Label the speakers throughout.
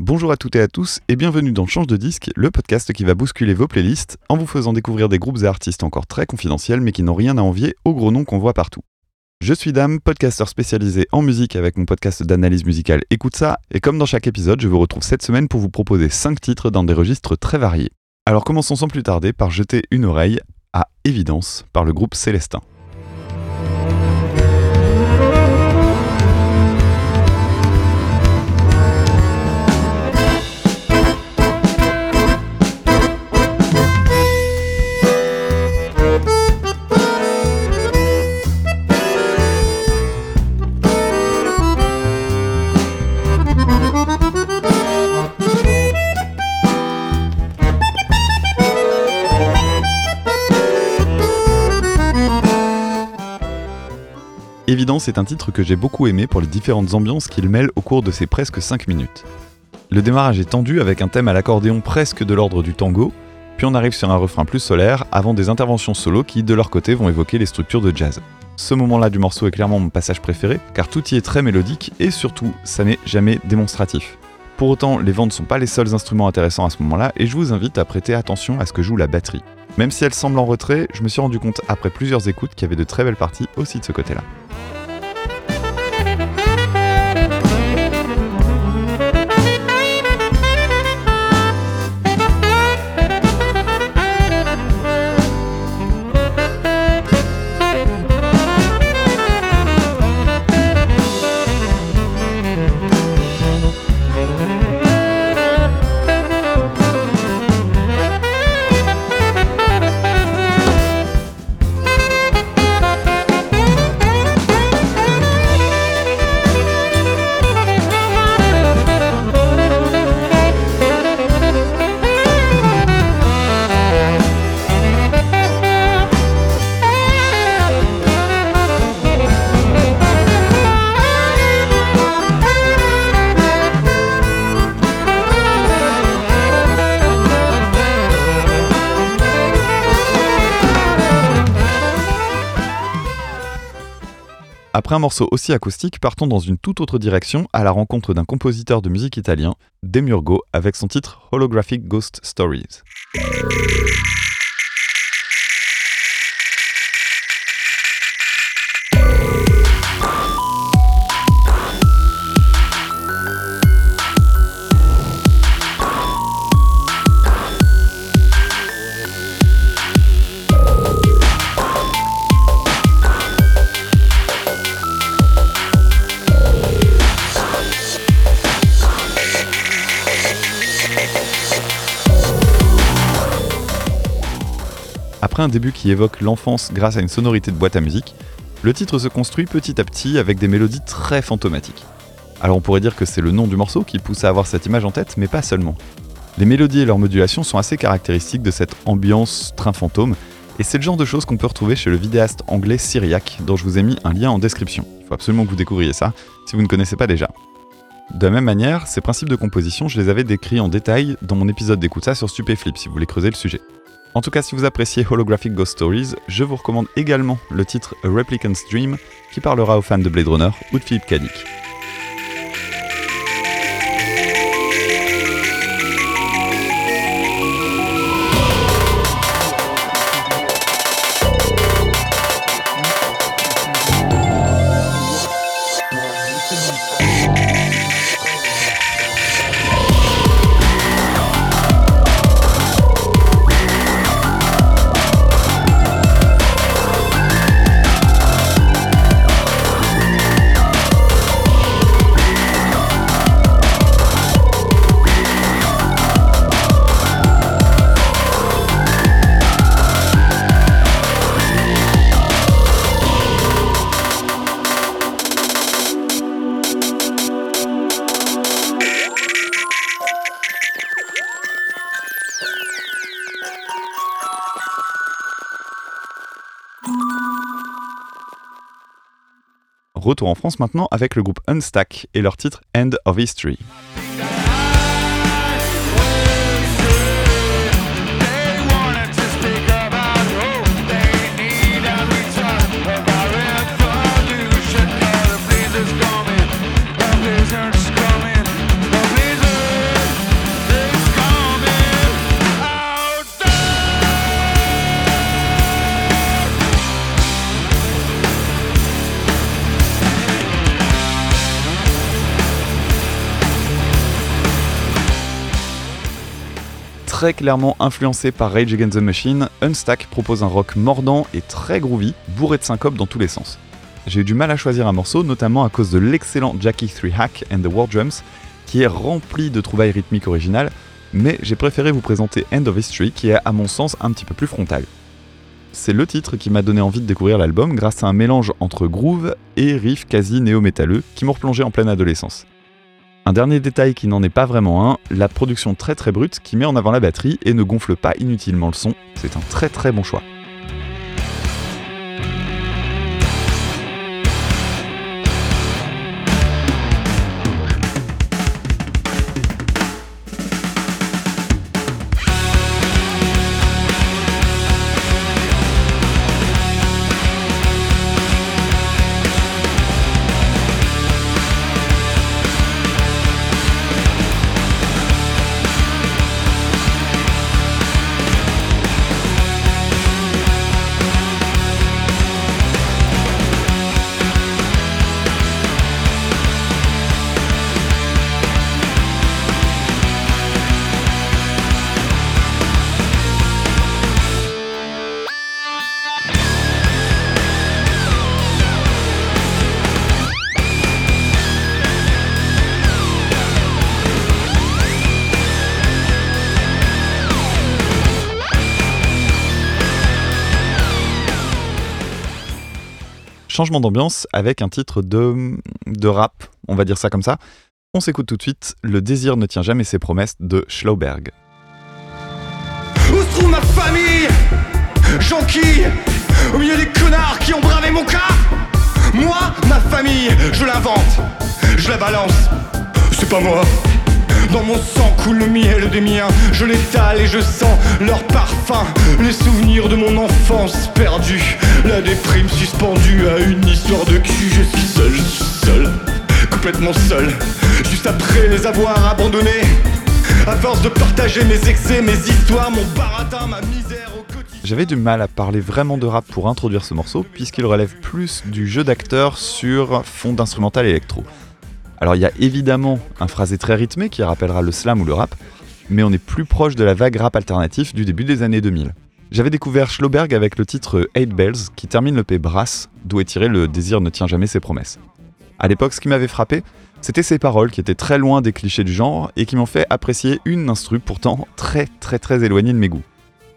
Speaker 1: Bonjour à toutes et à tous et bienvenue dans Change de disque, le podcast qui va bousculer vos playlists en vous faisant découvrir des groupes et artistes encore très confidentiels mais qui n'ont rien à envier aux gros noms qu'on voit partout. Je suis Dame, podcasteur spécialisé en musique avec mon podcast d'analyse musicale Écoute ça, et comme dans chaque épisode, je vous retrouve cette semaine pour vous proposer 5 titres dans des registres très variés. Alors commençons sans plus tarder par jeter une oreille à Évidence par le groupe Célestin. Évidence est un titre que j'ai beaucoup aimé pour les différentes ambiances qu'il mêle au cours de ses presque 5 minutes. Le démarrage est tendu avec un thème à l'accordéon presque de l'ordre du tango, puis on arrive sur un refrain plus solaire avant des interventions solo qui, de leur côté, vont évoquer les structures de jazz. Ce moment-là du morceau est clairement mon passage préféré, car tout y est très mélodique et surtout, ça n'est jamais démonstratif. Pour autant, les vents ne sont pas les seuls instruments intéressants à ce moment-là, et je vous invite à prêter attention à ce que joue la batterie. Même si elle semble en retrait, je me suis rendu compte après plusieurs écoutes qu'il y avait de très belles parties aussi de ce côté-là. Après un morceau aussi acoustique, partons dans une toute autre direction à la rencontre d'un compositeur de musique italien, Demurgo, avec son titre Holographic Ghost Stories. Un début qui évoque l'enfance grâce à une sonorité de boîte à musique, le titre se construit petit à petit avec des mélodies très fantomatiques. Alors on pourrait dire que c'est le nom du morceau qui pousse à avoir cette image en tête, mais pas seulement. Les mélodies et leurs modulations sont assez caractéristiques de cette ambiance train fantôme, et c'est le genre de choses qu'on peut retrouver chez le vidéaste anglais Syriac, dont je vous ai mis un lien en description. Il faut absolument que vous découvriez ça, si vous ne connaissez pas déjà. De la même manière, ces principes de composition, je les avais décrits en détail dans mon épisode d'écoute ça sur Stupéflip, si vous voulez creuser le sujet. En tout cas, si vous appréciez Holographic Ghost Stories, je vous recommande également le titre Replicant's Dream qui parlera aux fans de Blade Runner ou de Philippe Kadik. Retour en France maintenant avec le groupe Unstack et leur titre End of History. Très clairement influencé par Rage Against the Machine, Unstack propose un rock mordant et très groovy, bourré de syncopes dans tous les sens. J'ai eu du mal à choisir un morceau, notamment à cause de l'excellent Jackie 3 Hack and the War Drums, qui est rempli de trouvailles rythmiques originales, mais j'ai préféré vous présenter End of History, qui est à mon sens un petit peu plus frontal. C'est le titre qui m'a donné envie de découvrir l'album grâce à un mélange entre groove et riff quasi néo-métalleux qui m'ont replongé en pleine adolescence. Un dernier détail qui n'en est pas vraiment un, la production très très brute qui met en avant la batterie et ne gonfle pas inutilement le son, c'est un très très bon choix. Changement d'ambiance avec un titre de, de rap, on va dire ça comme ça. On s'écoute tout de suite Le désir ne tient jamais ses promesses de Schlauberg.
Speaker 2: Où se trouve ma famille? Jonky Au milieu des connards qui ont bravé mon cas? Moi, ma famille, je l'invente, je la balance. C'est pas moi. Dans mon sang coule le miel des miens, je l'étale et je sens leur parfum, les souvenirs de mon enfance perdue, la déprime suspendue à une histoire de cul, je suis seul, je suis seul, complètement seul, juste après les avoir abandonnés. À force de partager mes excès, mes histoires, mon baratin, ma misère au quotidien.
Speaker 1: J'avais du mal à parler vraiment de rap pour introduire ce morceau, puisqu'il relève plus du jeu d'acteur sur fond d'instrumental électro. Alors il y a évidemment un phrasé très rythmé qui rappellera le slam ou le rap, mais on est plus proche de la vague rap alternatif du début des années 2000. J'avais découvert Schloberg avec le titre Eight Bells qui termine le P Brass, d'où est tiré le désir ne tient jamais ses promesses. À l'époque, ce qui m'avait frappé, c'était ses paroles qui étaient très loin des clichés du genre et qui m'ont fait apprécier une instru pourtant très très très éloignée de mes goûts.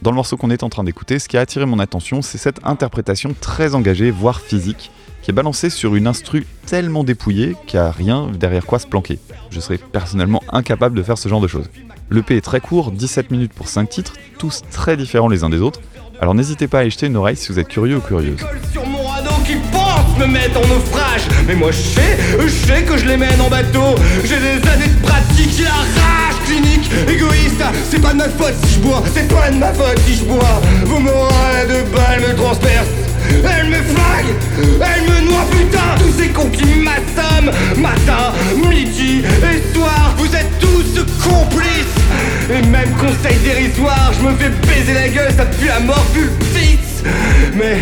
Speaker 1: Dans le morceau qu'on est en train d'écouter, ce qui a attiré mon attention, c'est cette interprétation très engagée, voire physique, qui est balancé sur une instru tellement dépouillée qu'il n'y a rien derrière quoi se planquer. Je serais personnellement incapable de faire ce genre de choses. Le P est très court, 17 minutes pour 5 titres, tous très différents les uns des autres, alors n'hésitez pas à y jeter une oreille si vous êtes curieux ou curieuse.
Speaker 2: sur mon radeau qui pense me mettre en naufrage Mais moi je sais, je sais que je les mène en bateau J'ai des années de pratique, j'ai la rage clinique Égoïste, c'est pas de ma faute si je bois C'est pas de ma faute si je bois Vos morales de balles me transpercent elle me flingue, elle me noie putain. Tous ces cons qui m'assomment Matin, midi et soir. Vous êtes tous complices. Et même conseil dérisoire Je me fais baiser la gueule, ça pue la mort vu le fils Mais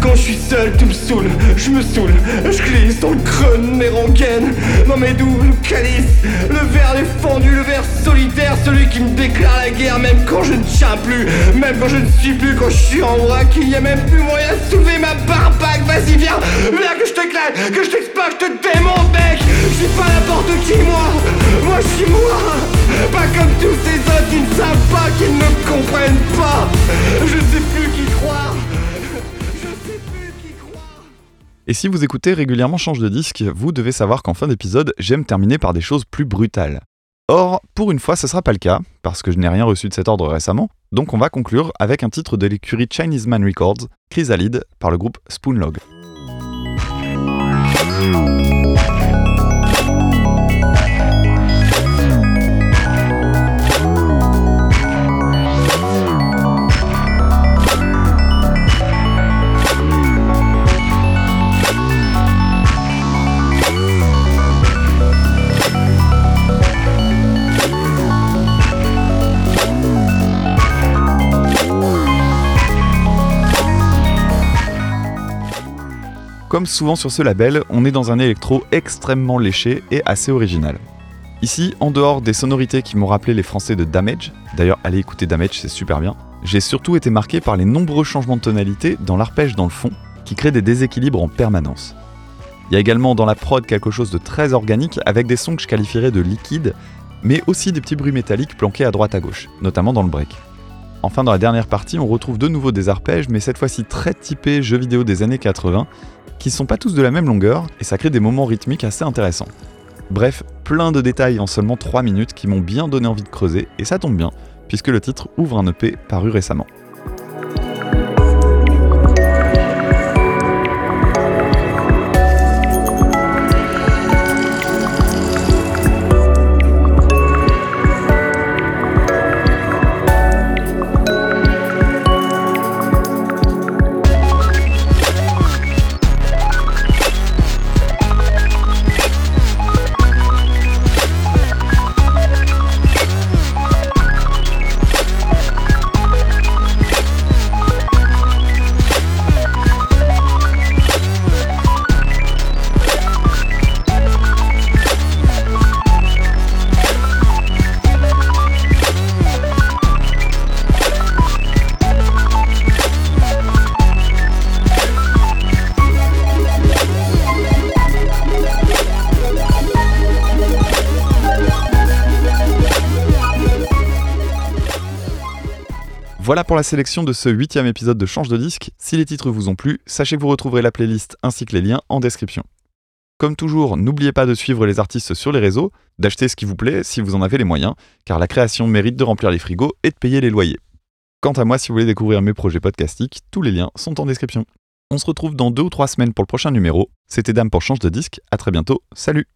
Speaker 2: quand je suis seul, tout me saoule. Je me saoule, je glisse dans le creux de mes rengaines. Dans mes doubles calices. Le verre défendu, le verre solitaire. Celui qui me déclare la guerre Même quand je ne tiens plus. Même quand je ne suis plus Quand je suis en vrac Il n'y a même plus moyen de soulever ma barbaque. Vas-y viens, viens que je t'éclate Que je t'explose, je te démonte
Speaker 1: Et si vous écoutez régulièrement Change de disque, vous devez savoir qu'en fin d'épisode, j'aime terminer par des choses plus brutales. Or, pour une fois, ce sera pas le cas, parce que je n'ai rien reçu de cet ordre récemment, donc on va conclure avec un titre de l'écurie Chinese Man Records, Chrysalide, par le groupe Spoonlog. Comme souvent sur ce label, on est dans un électro extrêmement léché et assez original. Ici, en dehors des sonorités qui m'ont rappelé les Français de Damage, d'ailleurs allez écouter Damage, c'est super bien, j'ai surtout été marqué par les nombreux changements de tonalité dans l'arpège dans le fond, qui créent des déséquilibres en permanence. Il y a également dans la prod quelque chose de très organique avec des sons que je qualifierais de liquides, mais aussi des petits bruits métalliques planqués à droite à gauche, notamment dans le break. Enfin, dans la dernière partie, on retrouve de nouveau des arpèges, mais cette fois-ci très typés jeux vidéo des années 80, qui sont pas tous de la même longueur, et ça crée des moments rythmiques assez intéressants. Bref, plein de détails en seulement 3 minutes qui m'ont bien donné envie de creuser, et ça tombe bien, puisque le titre ouvre un EP paru récemment. Voilà pour la sélection de ce huitième épisode de Change de disque. Si les titres vous ont plu, sachez que vous retrouverez la playlist ainsi que les liens en description. Comme toujours, n'oubliez pas de suivre les artistes sur les réseaux, d'acheter ce qui vous plaît si vous en avez les moyens, car la création mérite de remplir les frigos et de payer les loyers. Quant à moi, si vous voulez découvrir mes projets podcastiques, tous les liens sont en description. On se retrouve dans deux ou trois semaines pour le prochain numéro. C'était Dame pour Change de disque, à très bientôt, salut